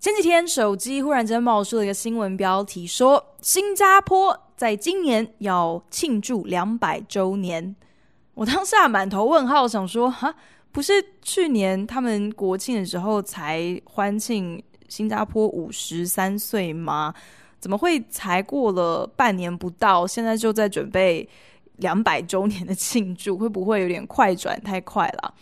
前几天，手机忽然间冒出了一个新闻标题，说新加坡在今年要庆祝两百周年。我当下满头问号，想说：哈，不是去年他们国庆的时候才欢庆新加坡五十三岁吗？怎么会才过了半年不到，现在就在准备两百周年的庆祝？会不会有点快转太快了？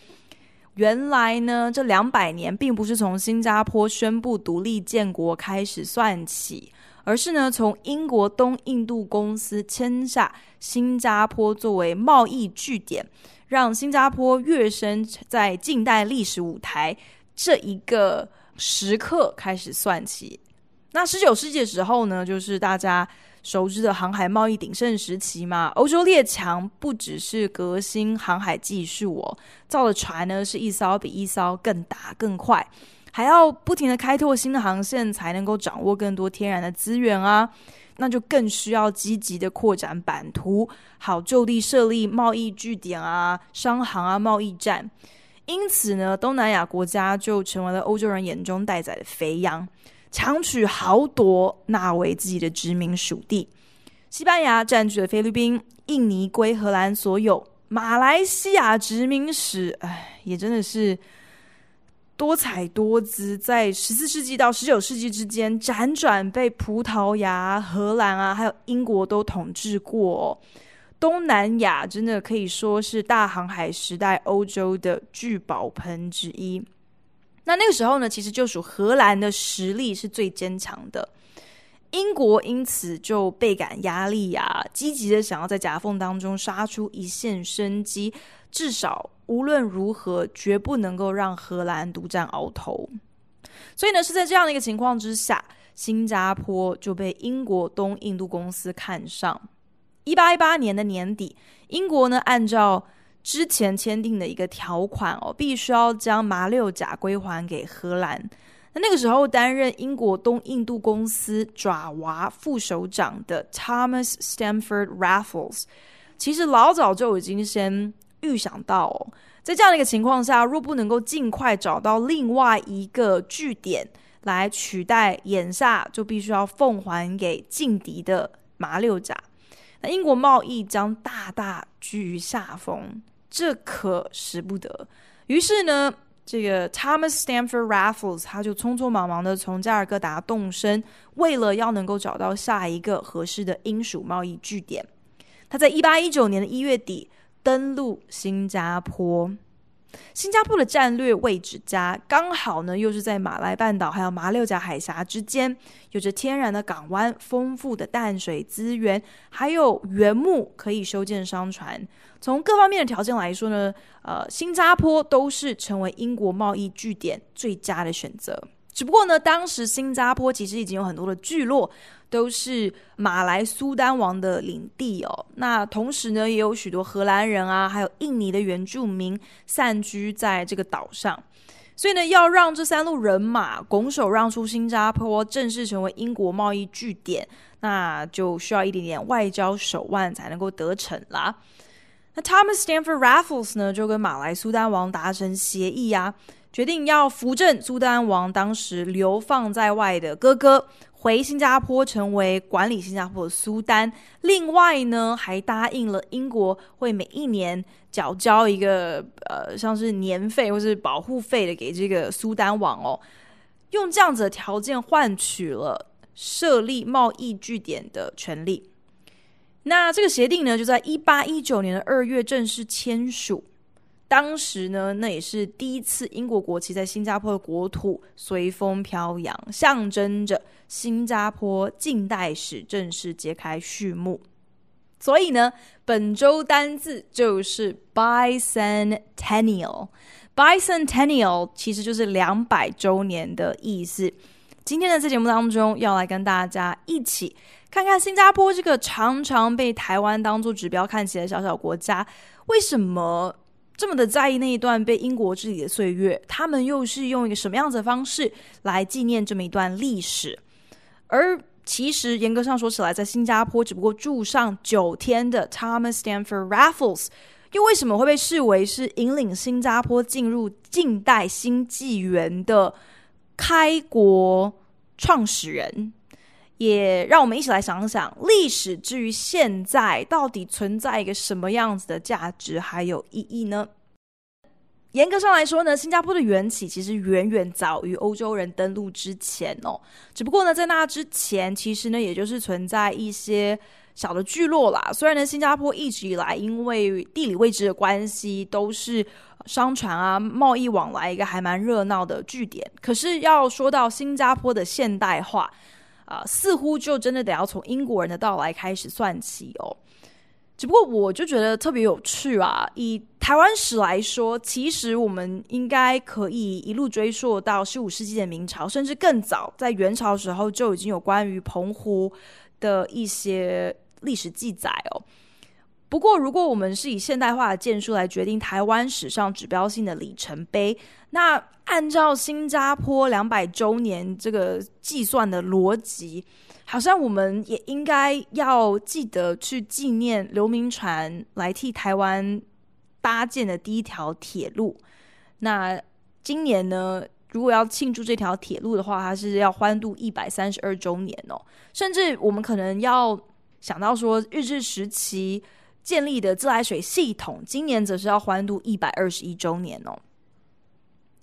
原来呢，这两百年并不是从新加坡宣布独立建国开始算起，而是呢从英国东印度公司签下新加坡作为贸易据点，让新加坡跃升在近代历史舞台这一个时刻开始算起。那十九世纪的时候呢，就是大家。熟知的航海贸易鼎盛时期嘛，欧洲列强不只是革新航海技术哦，造的船呢是一艘比一艘更大更快，还要不停的开拓新的航线，才能够掌握更多天然的资源啊，那就更需要积极的扩展版图，好就地设立贸易据点啊、商行啊、贸易站。因此呢，东南亚国家就成为了欧洲人眼中待宰的肥羊。强取豪夺，纳为自己的殖民属地。西班牙占据了菲律宾，印尼归荷兰所有。马来西亚殖民史，哎，也真的是多彩多姿。在十四世纪到十九世纪之间，辗转被葡萄牙、荷兰啊，还有英国都统治过。东南亚真的可以说是大航海时代欧洲的聚宝盆之一。那那个时候呢，其实就属荷兰的实力是最坚强的，英国因此就倍感压力啊，积极的想要在夹缝当中杀出一线生机，至少无论如何，绝不能够让荷兰独占鳌头。所以呢，是在这样的一个情况之下，新加坡就被英国东印度公司看上。一八一八年的年底，英国呢按照之前签订的一个条款哦，必须要将马六甲归还给荷兰。那那个时候担任英国东印度公司爪哇副首长的 Thomas Stamford Raffles，其实老早就已经先预想到哦，在这样的一个情况下，若不能够尽快找到另外一个据点来取代眼下就必须要奉还给劲敌的马六甲，那英国贸易将大大居于下风。这可使不得。于是呢，这个 Thomas Stamford Raffles 他就匆匆忙忙的从加尔各答动身，为了要能够找到下一个合适的英属贸易据点。他在一八一九年的一月底登陆新加坡。新加坡的战略位置佳，刚好呢又是在马来半岛还有马六甲海峡之间，有着天然的港湾、丰富的淡水资源，还有原木可以修建商船。从各方面的条件来说呢，呃，新加坡都是成为英国贸易据点最佳的选择。只不过呢，当时新加坡其实已经有很多的聚落都是马来苏丹王的领地哦。那同时呢，也有许多荷兰人啊，还有印尼的原住民散居在这个岛上。所以呢，要让这三路人马拱手让出新加坡，正式成为英国贸易据点，那就需要一点点外交手腕才能够得逞啦。那 Thomas Stamford Raffles 呢，就跟马来苏丹王达成协议啊。决定要扶正苏丹王当时流放在外的哥哥回新加坡，成为管理新加坡的苏丹。另外呢，还答应了英国会每一年缴交一个呃，像是年费或是保护费的给这个苏丹王哦。用这样子的条件换取了设立贸易据点的权利。那这个协定呢，就在一八一九年的二月正式签署。当时呢，那也是第一次英国国旗在新加坡的国土随风飘扬，象征着新加坡近代史正式揭开序幕。所以呢，本周单字就是 bicentennial。bicentennial 其实就是两百周年的意思。今天的这节目当中，要来跟大家一起看看新加坡这个常常被台湾当做指标看起来小小国家，为什么这么的在意那一段被英国治理的岁月？他们又是用一个什么样子的方式来纪念这么一段历史？而其实严格上说起来，在新加坡只不过住上九天的 Thomas Stamford Raffles，又为什么会被视为是引领新加坡进入近代新纪元的开国创始人？也让我们一起来想想，历史至于现在到底存在一个什么样子的价值还有意义呢？严格上来说呢，新加坡的缘起其实远远早于欧洲人登陆之前哦。只不过呢，在那之前，其实呢，也就是存在一些小的聚落啦。虽然呢，新加坡一直以来因为地理位置的关系，都是商船啊、贸易往来一个还蛮热闹的据点。可是要说到新加坡的现代化，啊、似乎就真的得要从英国人的到来开始算起哦。只不过我就觉得特别有趣啊！以台湾史来说，其实我们应该可以一路追溯到十五世纪的明朝，甚至更早，在元朝时候就已经有关于澎湖的一些历史记载哦。不过，如果我们是以现代化的建树来决定台湾史上指标性的里程碑，那按照新加坡两百周年这个计算的逻辑，好像我们也应该要记得去纪念刘铭传来替台湾搭建的第一条铁路。那今年呢，如果要庆祝这条铁路的话，它是要欢度一百三十二周年哦。甚至我们可能要想到说，日治时期建立的自来水系统，今年则是要欢度一百二十一周年哦。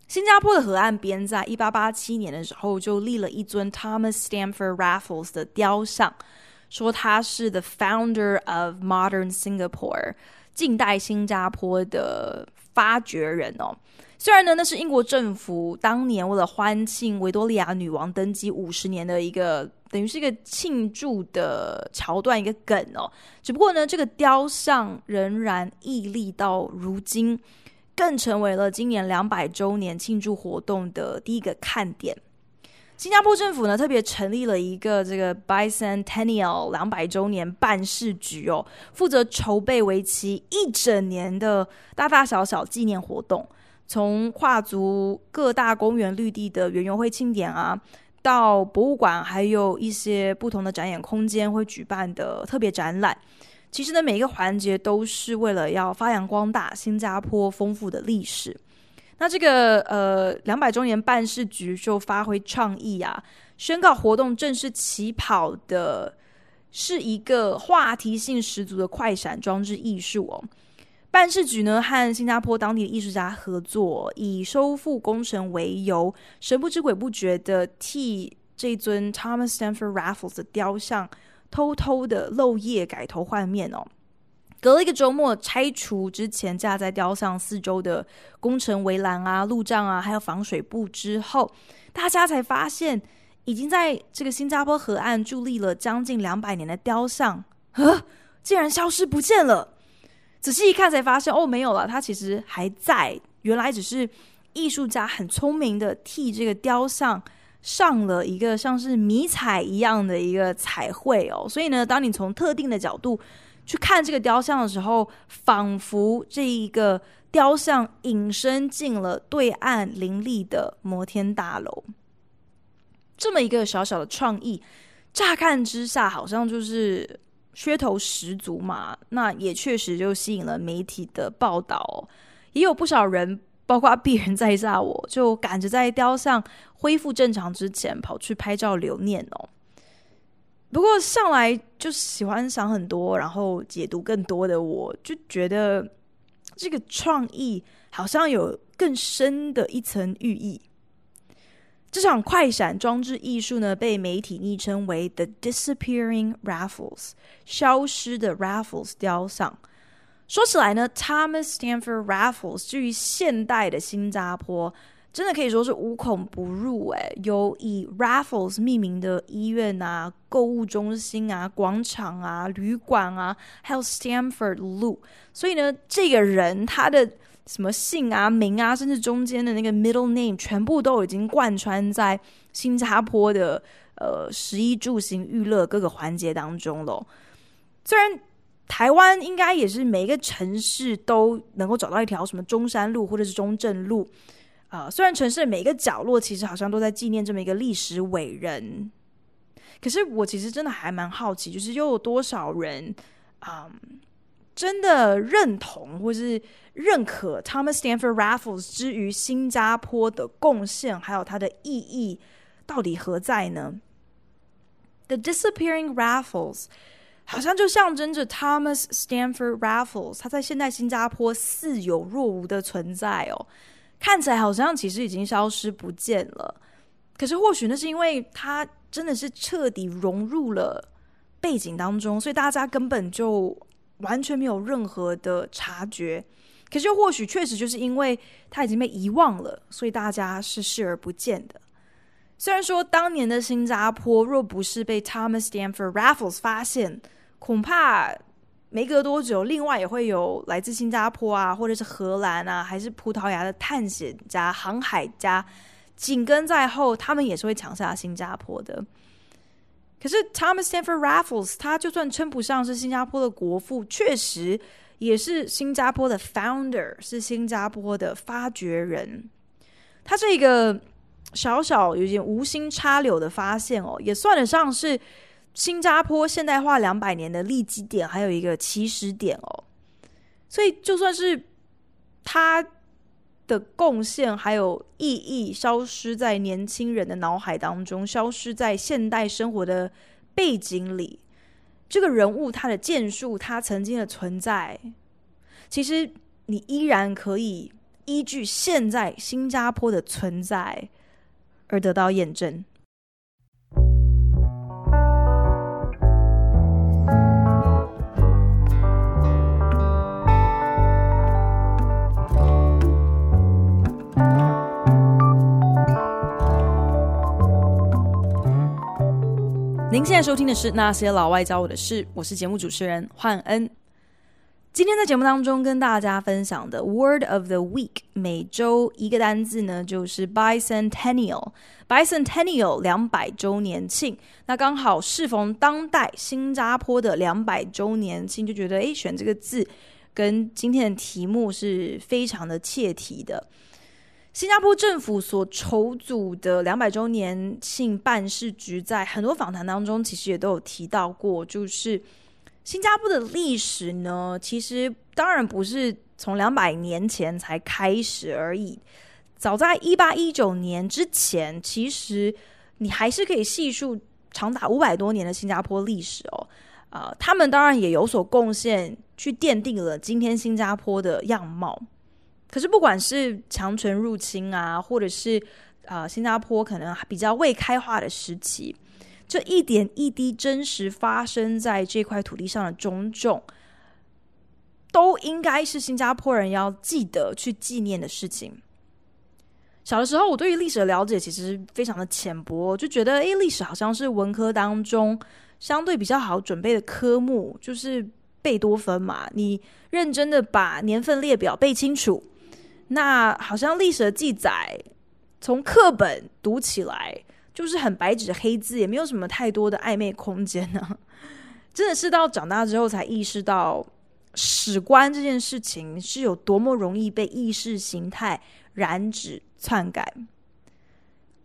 新加坡的河岸边，在一八八七年的时候就立了一尊 Thomas Stamford Raffles 的雕像，说他是 the founder of modern Singapore，近代新加坡的发掘人哦。虽然呢，那是英国政府当年为了欢庆维多利亚女王登基五十年的一个，等于是一个庆祝的桥段，一个梗哦。只不过呢，这个雕像仍然屹立到如今。更成为了今年两百周年庆祝活动的第一个看点。新加坡政府呢，特别成立了一个这个 Bicentennial 两百周年办事局哦，负责筹备为期一整年的大大小小纪念活动，从跨足各大公园绿地的园游会庆典啊，到博物馆，还有一些不同的展演空间会举办的特别展览。其实呢，每一个环节都是为了要发扬光大新加坡丰富的历史。那这个呃两百周年办事局就发挥创意啊，宣告活动正式起跑的是一个话题性十足的快闪装置艺术哦。办事局呢和新加坡当地的艺术家合作，以修复工程为由，神不知鬼不觉的替这尊 Thomas Stamford Raffles 的雕像。偷偷的漏夜改头换面哦，隔了一个周末，拆除之前架在雕像四周的工程围栏啊、路障啊，还有防水布之后，大家才发现，已经在这个新加坡河岸伫立了将近两百年的雕像，呵，竟然消失不见了。仔细一看，才发现哦，没有了，它其实还在。原来只是艺术家很聪明的替这个雕像。上了一个像是迷彩一样的一个彩绘哦，所以呢，当你从特定的角度去看这个雕像的时候，仿佛这一个雕像隐身进了对岸林立的摩天大楼。这么一个小小的创意，乍看之下好像就是噱头十足嘛，那也确实就吸引了媒体的报道，也有不少人。包括鄙人在下，我就赶着在雕像恢复正常之前跑去拍照留念哦。不过上来就喜欢想很多，然后解读更多的，我就觉得这个创意好像有更深的一层寓意。这场快闪装置艺术呢，被媒体昵称为 “The Disappearing Raffles”，消失的 Raffles 雕像。说起来呢，Thomas Stamford Raffles 至于现代的新加坡，真的可以说是无孔不入。诶，有以 Raffles 命名的医院啊、购物中心啊、广场啊、旅馆啊，还有 Stamford 路。所以呢，这个人他的什么姓啊、名啊，甚至中间的那个 middle name，全部都已经贯穿在新加坡的呃食衣住行娱乐各个环节当中了。虽然台湾应该也是每一个城市都能够找到一条什么中山路或者是中正路啊，虽然城市的每一个角落其实好像都在纪念这么一个历史伟人，可是我其实真的还蛮好奇，就是又有多少人啊？真的认同或是认可 Thomas Stamford Raffles 之于新加坡的贡献，还有它的意义到底何在呢？The disappearing Raffles 好像就象征着 Thomas Stamford Raffles 他在现代新加坡似有若无的存在哦，看起来好像其实已经消失不见了。可是或许那是因为他真的是彻底融入了背景当中，所以大家根本就。完全没有任何的察觉，可是又或许确实就是因为他已经被遗忘了，所以大家是视而不见的。虽然说当年的新加坡若不是被 Thomas Stamford Raffles 发现，恐怕没隔多久，另外也会有来自新加坡啊，或者是荷兰啊，还是葡萄牙的探险家、航海家紧跟在后，他们也是会抢下新加坡的。可是 Thomas Stamford Raffles，他就算称不上是新加坡的国父，确实也是新加坡的 founder，是新加坡的发掘人。他这个小小有点无心插柳的发现哦，也算得上是新加坡现代化两百年的立基点，还有一个起始点哦。所以就算是他。的贡献还有意义消失在年轻人的脑海当中，消失在现代生活的背景里。这个人物他的建树，他曾经的存在，其实你依然可以依据现在新加坡的存在而得到验证。您现在收听的是《那些老外教我的事》，我是节目主持人焕恩。今天在节目当中跟大家分享的 Word of the Week，每周一个单字呢，就是 Bicentennial。Bicentennial 两百周年庆，那刚好适逢当代新加坡的两百周年庆，就觉得诶，选这个字跟今天的题目是非常的切题的。新加坡政府所筹组的两百周年庆办事局，在很多访谈当中，其实也都有提到过，就是新加坡的历史呢，其实当然不是从两百年前才开始而已。早在一八一九年之前，其实你还是可以细数长达五百多年的新加坡历史哦。啊、他们当然也有所贡献，去奠定了今天新加坡的样貌。可是，不管是强权入侵啊，或者是啊、呃，新加坡可能比较未开化的时期，这一点一滴真实发生在这块土地上的种种，都应该是新加坡人要记得去纪念的事情。小的时候，我对于历史的了解其实非常的浅薄，就觉得，诶，历史好像是文科当中相对比较好准备的科目，就是贝多芬嘛，你认真的把年份列表背清楚。那好像历史的记载，从课本读起来就是很白纸黑字，也没有什么太多的暧昧空间呢。真的是到长大之后才意识到，史观这件事情是有多么容易被意识形态染指篡改。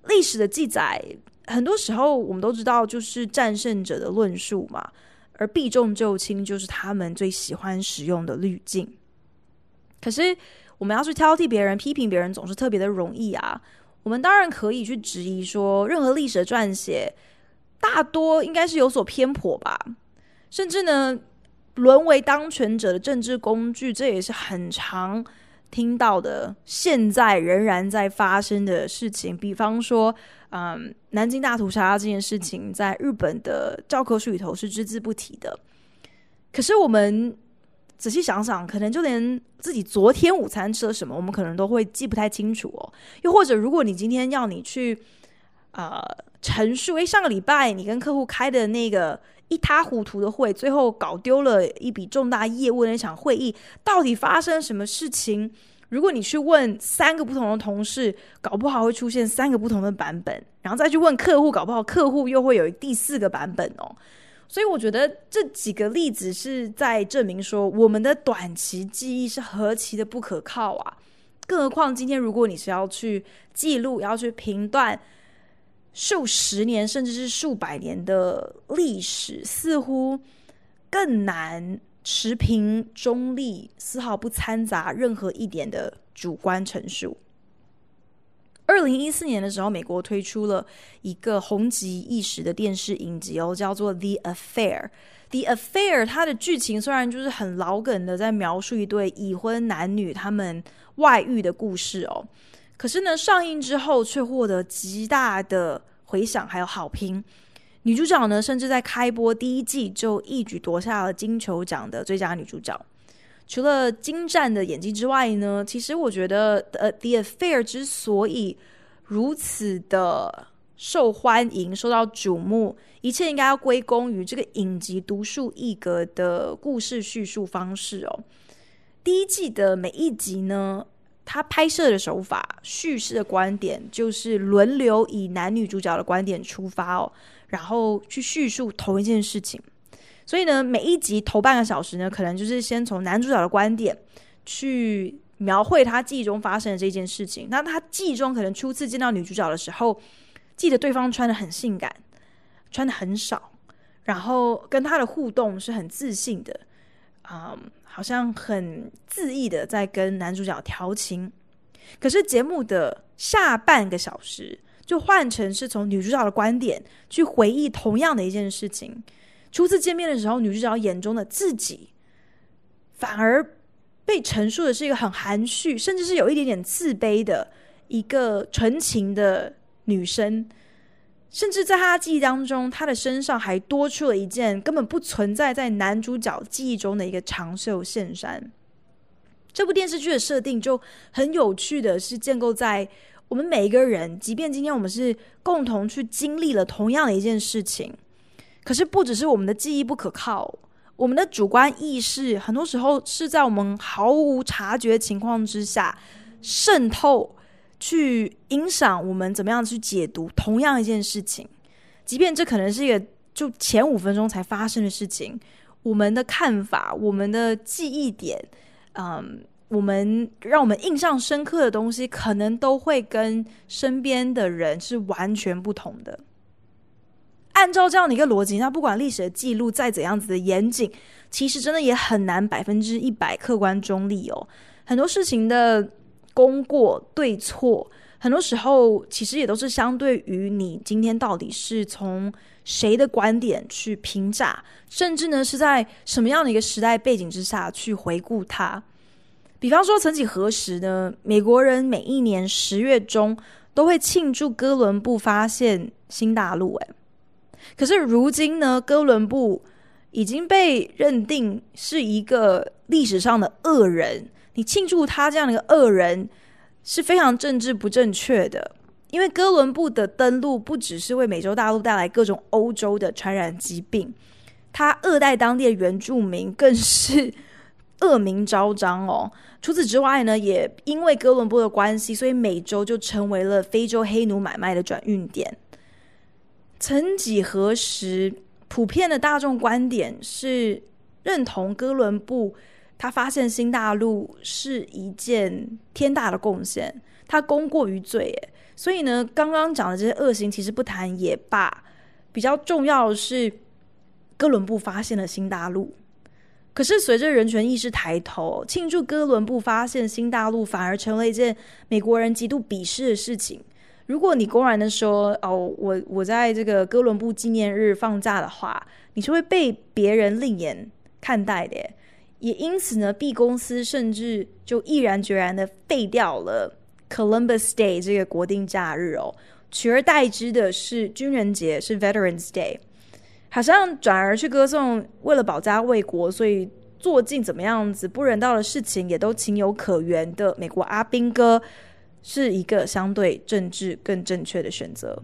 历史的记载，很多时候我们都知道，就是战胜者的论述嘛，而避重就轻就是他们最喜欢使用的滤镜。可是，我们要去挑剔别人、批评别人，总是特别的容易啊。我们当然可以去质疑说，任何历史的撰写大多应该是有所偏颇吧，甚至呢，沦为当权者的政治工具，这也是很常听到的，现在仍然在发生的事情。比方说，嗯，南京大屠杀这件事情，在日本的教科书里头是只字不提的。可是我们。仔细想想，可能就连自己昨天午餐吃了什么，我们可能都会记不太清楚哦。又或者，如果你今天要你去呃陈述，诶，上个礼拜你跟客户开的那个一塌糊涂的会，最后搞丢了一笔重大业务的那场会议，到底发生什么事情？如果你去问三个不同的同事，搞不好会出现三个不同的版本，然后再去问客户，搞不好客户又会有第四个版本哦。所以我觉得这几个例子是在证明说，我们的短期记忆是何其的不可靠啊！更何况今天如果你是要去记录、要去评断数十年甚至是数百年的历史，似乎更难。持平中立，丝毫不掺杂任何一点的主观陈述。二零一四年的时候，美国推出了一个红极一时的电视影集哦，叫做《The Affair》。《The Affair》它的剧情虽然就是很老梗的，在描述一对已婚男女他们外遇的故事哦，可是呢，上映之后却获得极大的回响还有好评。女主角呢，甚至在开播第一季就一举夺下了金球奖的最佳女主角。除了精湛的演技之外呢，其实我觉得，呃，《The Affair》之所以如此的受欢迎、受到瞩目，一切应该要归功于这个影集独树一格的故事叙述方式哦。第一季的每一集呢，它拍摄的手法、叙事的观点，就是轮流以男女主角的观点出发哦。然后去叙述同一件事情，所以呢，每一集头半个小时呢，可能就是先从男主角的观点去描绘他记忆中发生的这件事情。那他记忆中可能初次见到女主角的时候，记得对方穿得很性感，穿得很少，然后跟他的互动是很自信的，嗯，好像很恣意的在跟男主角调情。可是节目的下半个小时，就换成是从女主角的观点去回忆同样的一件事情。初次见面的时候，女主角眼中的自己，反而被陈述的是一个很含蓄，甚至是有一点点自卑的一个纯情的女生。甚至在她的记忆当中，她的身上还多出了一件根本不存在在男主角记忆中的一个长袖线衫。这部电视剧的设定就很有趣的是建构在。我们每一个人，即便今天我们是共同去经历了同样的一件事情，可是不只是我们的记忆不可靠，我们的主观意识很多时候是在我们毫无察觉情况之下渗透，去影响我们怎么样去解读同样一件事情。即便这可能是一个就前五分钟才发生的事情，我们的看法、我们的记忆点，嗯。我们让我们印象深刻的东西，可能都会跟身边的人是完全不同的。按照这样的一个逻辑，那不管历史的记录再怎样子的严谨，其实真的也很难百分之一百客观中立哦。很多事情的功过对错，很多时候其实也都是相对于你今天到底是从谁的观点去评价，甚至呢是在什么样的一个时代背景之下去回顾它。比方说，曾几何时呢？美国人每一年十月中都会庆祝哥伦布发现新大陆。诶，可是如今呢，哥伦布已经被认定是一个历史上的恶人。你庆祝他这样的一个恶人是非常政治不正确的，因为哥伦布的登陆不只是为美洲大陆带来各种欧洲的传染疾病，他恶待当地的原住民更是。恶名昭彰哦。除此之外呢，也因为哥伦布的关系，所以美洲就成为了非洲黑奴买卖的转运点。曾几何时，普遍的大众观点是认同哥伦布他发现新大陆是一件天大的贡献，他功过于罪。所以呢，刚刚讲的这些恶行其实不谈也罢。比较重要的是，哥伦布发现了新大陆。可是，随着人权意识抬头，庆祝哥伦布发现新大陆反而成了一件美国人极度鄙视的事情。如果你公然的说：“哦，我我在这个哥伦布纪念日放假的话”，你是会被别人另眼看待的。也因此呢，B 公司甚至就毅然决然的废掉了 Columbus Day 这个国定假日哦，取而代之的是军人节，是 Veterans Day。好像转而去歌颂，为了保家卫国，所以做尽怎么样子不人道的事情，也都情有可原的。美国阿兵哥是一个相对政治更正确的选择。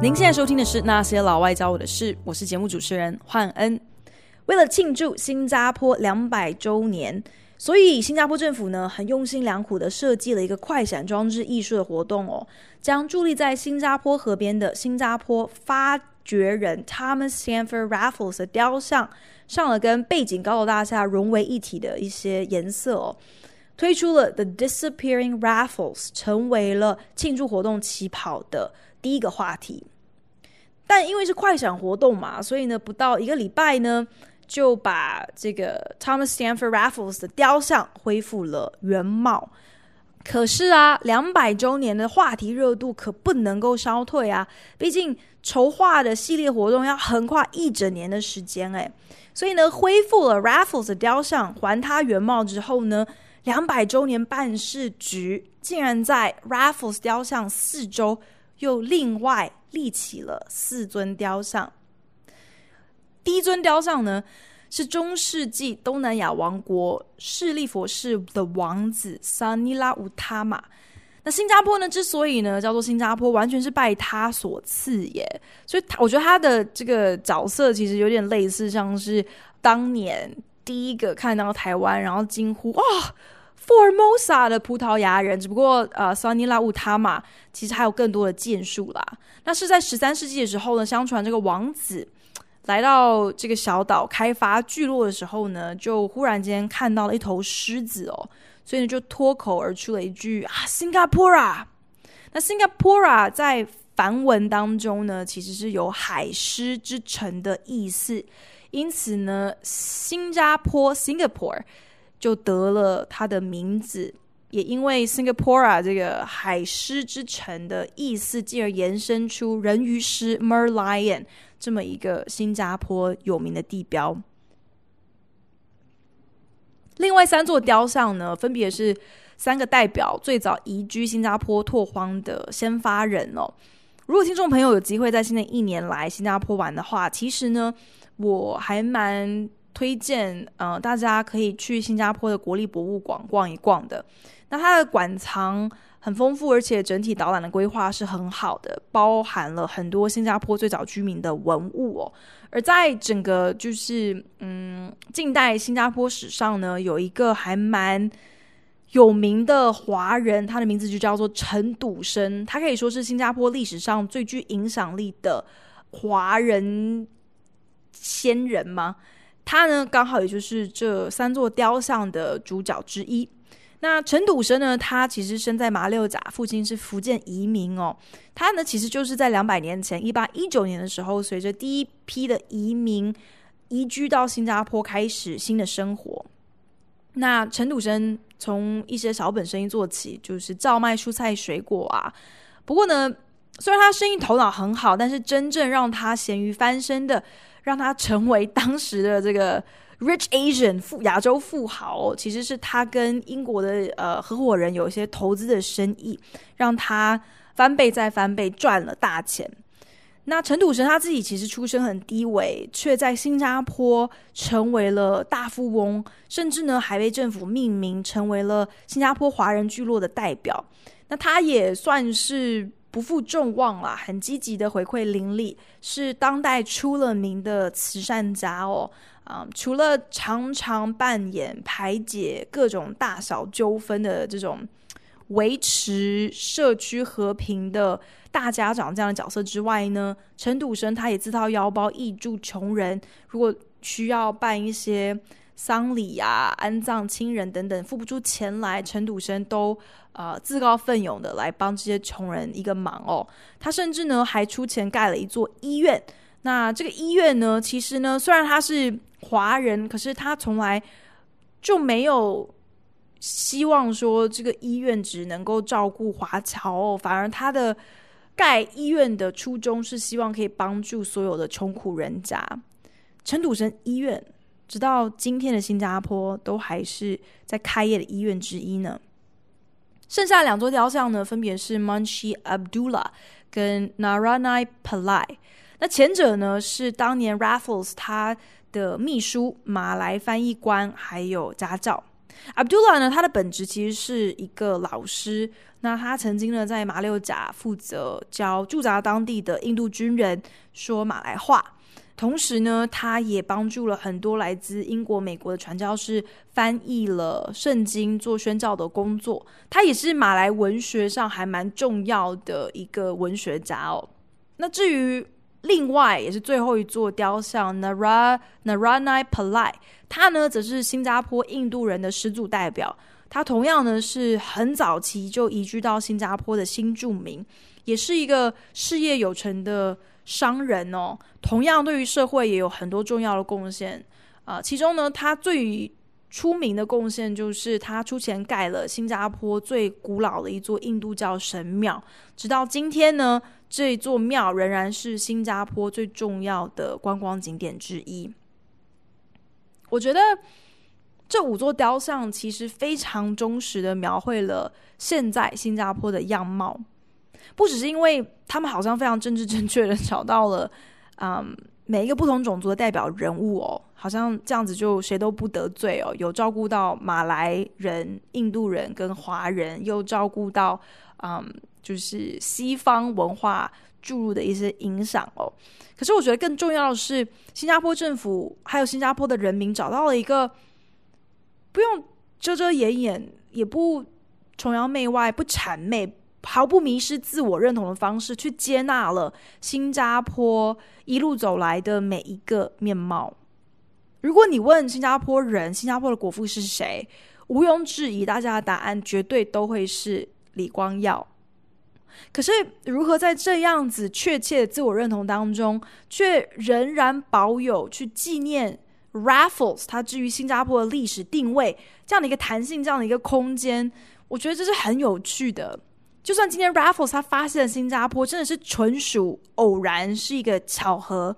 您现在收听的是那些老外教我的事我是节目主持人焕恩。为了庆祝新加坡两百周年所以新加坡政府呢很用心良苦的设计了一个快闪装置艺术的活动哦，将伫立在新加坡河边的新加坡发掘人 Thomas Stamford Raffles 的雕像上了跟背景高楼大厦融为一体的一些颜色哦，推出了 The Disappearing Raffles，成为了庆祝活动起跑的第一个话题，但因为是快闪活动嘛，所以呢，不到一个礼拜呢，就把这个 Thomas Stamford Raffles 的雕像恢复了原貌。可是啊，两百周年的话题热度可不能够消退啊！毕竟筹划的系列活动要横跨一整年的时间，哎，所以呢，恢复了 Raffles 的雕像，还他原貌之后呢，两百周年办事局竟然在 Raffles 雕像四周。又另外立起了四尊雕像。第一尊雕像呢，是中世纪东南亚王国势利佛氏的王子萨尼拉乌塔玛。那新加坡呢，之所以呢叫做新加坡，完全是拜他所赐耶。所以，他我觉得他的这个角色其实有点类似，像是当年第一个看到台湾，然后惊呼哇。哦 Formosa 的葡萄牙人，只不过呃，萨尼拉乌塔玛其实还有更多的建树啦。那是在十三世纪的时候呢，相传这个王子来到这个小岛开发聚落的时候呢，就忽然间看到了一头狮子哦，所以呢就脱口而出了一句啊，Singapura。那 Singapura 在梵文当中呢，其实是有海狮之城的意思，因此呢，新加坡 Singapore。就得了它的名字，也因为 Singapore 这个海狮之城的意思，进而延伸出人鱼狮 Merlion 这么一个新加坡有名的地标。另外三座雕像呢，分别是三个代表最早移居新加坡拓荒的先发人哦。如果听众朋友有机会在新的一年来新加坡玩的话，其实呢，我还蛮。推荐呃，大家可以去新加坡的国立博物馆逛一逛的。那它的馆藏很丰富，而且整体导览的规划是很好的，包含了很多新加坡最早居民的文物哦。而在整个就是嗯近代新加坡史上呢，有一个还蛮有名的华人，他的名字就叫做陈笃生，他可以说是新加坡历史上最具影响力的华人先人吗？他呢，刚好也就是这三座雕像的主角之一。那陈笃生呢，他其实生在麻六甲，父亲是福建移民哦。他呢，其实就是在两百年前，一八一九年的时候，随着第一批的移民移居到新加坡，开始新的生活。那陈笃生从一些小本生意做起，就是照卖蔬菜水果啊。不过呢，虽然他生意头脑很好，但是真正让他咸鱼翻身的。让他成为当时的这个 rich Asian 富亚洲富豪，其实是他跟英国的呃合伙人有一些投资的生意，让他翻倍再翻倍赚了大钱。那陈土生他自己其实出身很低微，却在新加坡成为了大富翁，甚至呢还被政府命名成为了新加坡华人聚落的代表。那他也算是。不负众望啦，很积极的回馈邻里，是当代出了名的慈善家哦。啊、除了常常扮演排解各种大小纠纷的这种维持社区和平的大家长这样的角色之外呢，陈笃生他也自掏腰包挹注穷人，如果需要办一些丧礼、啊、安葬亲人等等，付不出钱来，陈笃生都。呃，自告奋勇的来帮这些穷人一个忙哦。他甚至呢还出钱盖了一座医院。那这个医院呢，其实呢虽然他是华人，可是他从来就没有希望说这个医院只能够照顾华侨哦。反而他的盖医院的初衷是希望可以帮助所有的穷苦人家。陈笃生医院直到今天的新加坡都还是在开业的医院之一呢。剩下两座雕像呢，分别是 Munshi Abdullah 跟 Naranai Pillai。那前者呢，是当年 Raffles 他的秘书、马来翻译官还有家教。Abdullah 呢，他的本职其实是一个老师。那他曾经呢，在马六甲负责教驻扎当地的印度军人说马来话，同时呢，他也帮助了很多来自英国、美国的传教士翻译了圣经，做宣教的工作。他也是马来文学上还蛮重要的一个文学家哦。那至于另外也是最后一座雕像，Nara Naranai Pillai，他呢则是新加坡印度人的始祖代表。他同样呢是很早期就移居到新加坡的新住民，也是一个事业有成的商人哦。同样对于社会也有很多重要的贡献啊、其中呢，他最出名的贡献就是他出钱盖了新加坡最古老的一座印度教神庙，直到今天呢，这座庙仍然是新加坡最重要的观光景点之一。我觉得。这五座雕像其实非常忠实的描绘了现在新加坡的样貌，不只是因为他们好像非常政治正确的找到了，嗯，每一个不同种族的代表人物哦，好像这样子就谁都不得罪哦，有照顾到马来人、印度人跟华人，又照顾到，嗯，就是西方文化注入的一些影响哦。可是我觉得更重要的是，新加坡政府还有新加坡的人民找到了一个。不用遮遮掩掩，也不崇洋媚外，不谄媚，毫不迷失自我认同的方式，去接纳了新加坡一路走来的每一个面貌。如果你问新加坡人，新加坡的国父是谁？毋庸置疑，大家的答案绝对都会是李光耀。可是，如何在这样子确切的自我认同当中，却仍然保有去纪念？Raffles，它至于新加坡的历史定位，这样的一个弹性，这样的一个空间，我觉得这是很有趣的。就算今天 Raffles 他发现了新加坡真的是纯属偶然，是一个巧合，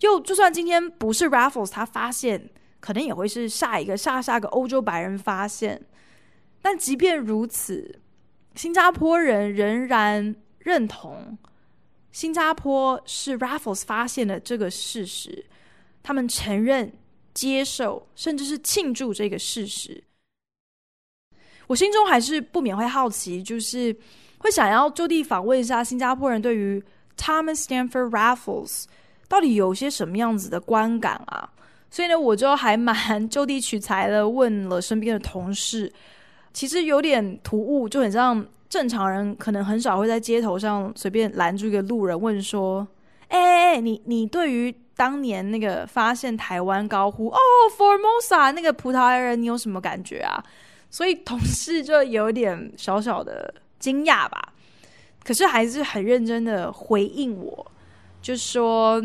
又就算今天不是 Raffles 他发现，可能也会是下一个下下个欧洲白人发现。但即便如此，新加坡人仍然认同新加坡是 Raffles 发现的这个事实。他们承认、接受，甚至是庆祝这个事实。我心中还是不免会好奇，就是会想要就地访问一下新加坡人对于 Thomas Stamford Raffles 到底有些什么样子的观感啊？所以呢，我就还蛮就地取材的，问了身边的同事。其实有点突兀，就很像正常人可能很少会在街头上随便拦住一个路人问说：“哎哎哎，你你对于？”当年那个发现台湾高呼“哦，Formosa” 那个葡萄牙人，你有什么感觉啊？所以同事就有点小小的惊讶吧，可是还是很认真的回应我，就说：“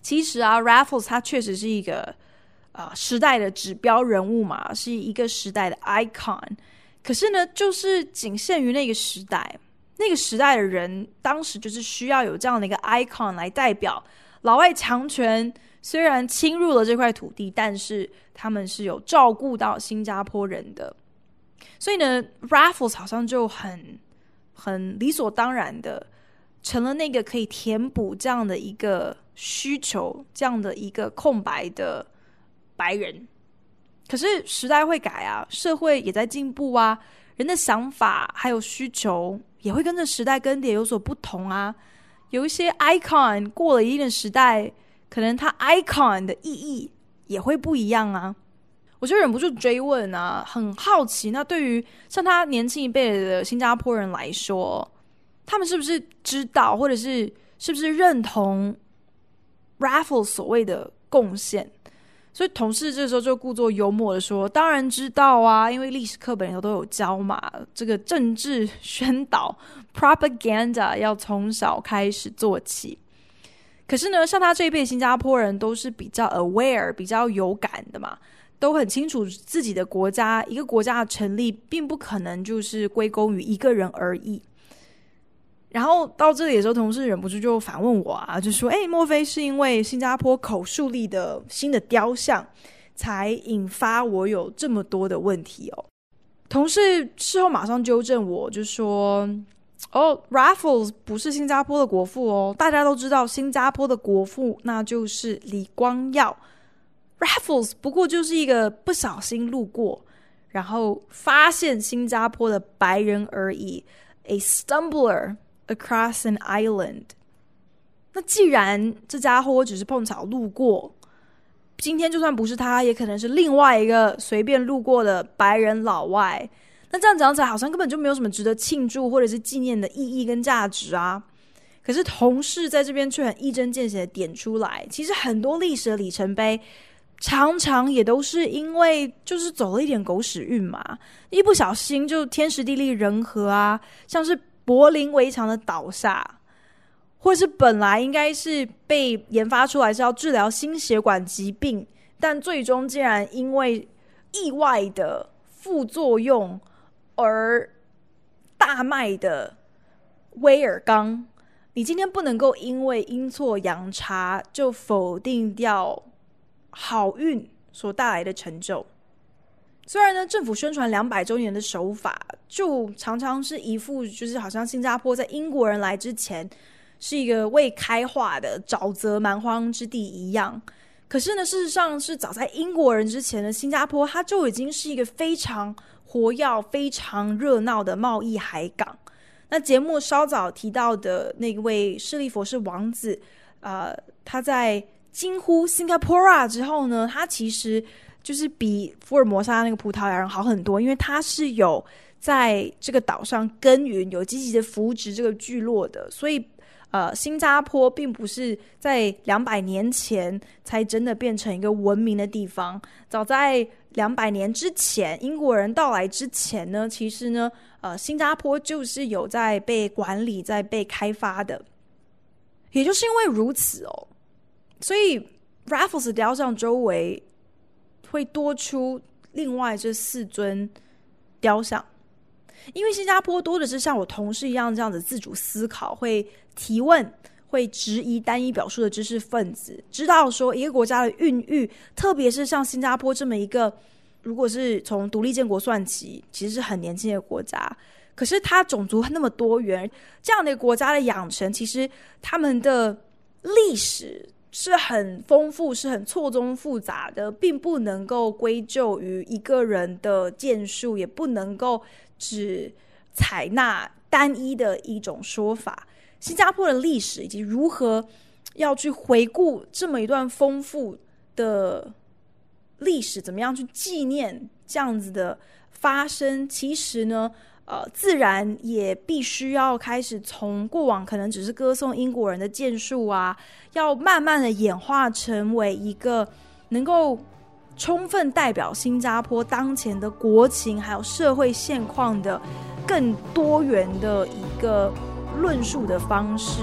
其实啊，Raffles 他确实是一个啊、时代的指标人物嘛，是一个时代的 icon。可是呢，就是仅限于那个时代，那个时代的人当时就是需要有这样的一个 icon 来代表。”老外强权虽然侵入了这块土地，但是他们是有照顾到新加坡人的，所以呢，Raffles 好像就很很理所当然的成了那个可以填补这样的一个需求、这样的一个空白的白人。可是时代会改啊，社会也在进步啊，人的想法还有需求也会跟着时代更迭有所不同啊。有一些 icon 过了一定的时代，可能它 icon 的意义也会不一样啊。我就忍不住追问啊，很好奇。那对于像他年轻一辈的新加坡人来说，他们是不是知道，或者是是不是认同 Raffle 所谓的贡献？所以同事这时候就故作幽默的说：“当然知道啊，因为历史课本里头都有教嘛。这个政治宣导 （propaganda） 要从小开始做起。可是呢，像他这一辈新加坡人都是比较 aware、比较有感的嘛，都很清楚自己的国家，一个国家的成立并不可能就是归功于一个人而已。”然后到这里的时候，同事忍不住就反问我啊，就说：“哎，莫非是因为新加坡口述力的新的雕像，才引发我有这么多的问题哦？”同事事后马上纠正我，就说：“哦，Raffles 不是新加坡的国父哦，大家都知道新加坡的国父那就是李光耀 Raffles 不过就是一个不小心路过，然后发现新加坡的白人而已，a stumbler across an island。那既然这家伙只是碰巧路过，今天就算不是他，也可能是另外一个随便路过的白人老外。那这样讲起来，好像根本就没有什么值得庆祝或者是纪念的意义跟价值啊。可是同事在这边却很一针见血的点出来，其实很多历史的里程碑，常常也都是因为就是走了一点狗屎运嘛，一不小心就天时地利人和啊，像是柏林围墙的倒下。或是本来应该是被研发出来是要治疗心血管疾病，但最终竟然因为意外的副作用而大卖的威尔刚，你今天不能够因为阴错阳差就否定掉好运所带来的成就。虽然呢，政府宣传两百周年的手法，就常常是一副就是好像新加坡在英国人来之前。是一个未开化的沼泽蛮荒之地一样，可是呢，事实上是早在英国人之前的新加坡，它就已经是一个非常活跃、非常热闹的贸易海港。那节目稍早提到的那位舍利弗士王子，呃，他在惊呼 Singapore 之后呢，他其实就是比福尔摩沙那个葡萄牙人好很多，因为他是有在这个岛上耕耘，有积极的扶植这个聚落的，所以。呃，新加坡并不是在两百年前才真的变成一个文明的地方。早在两百年之前，英国人到来之前呢，其实呢，呃，新加坡就是有在被管理、在被开发的。也就是因为如此哦，所以 Raffles 雕像周围会多出另外这四尊雕像。因为新加坡多的是像我同事一样这样子自主思考、会提问、会质疑单一表述的知识分子，知道说一个国家的孕育，特别是像新加坡这么一个，如果是从独立建国算起，其实是很年轻的国家，可是它种族那么多元，这样的国家的养成，其实他们的历史是很丰富、是很错综复杂的，并不能够归咎于一个人的建树，也不能够。只采纳单一的一种说法。新加坡的历史以及如何要去回顾这么一段丰富的历史，怎么样去纪念这样子的发生？其实呢，呃，自然也必须要开始从过往可能只是歌颂英国人的建树啊，要慢慢的演化成为一个能够。充分代表新加坡当前的国情还有社会现况的更多元的一个论述的方式。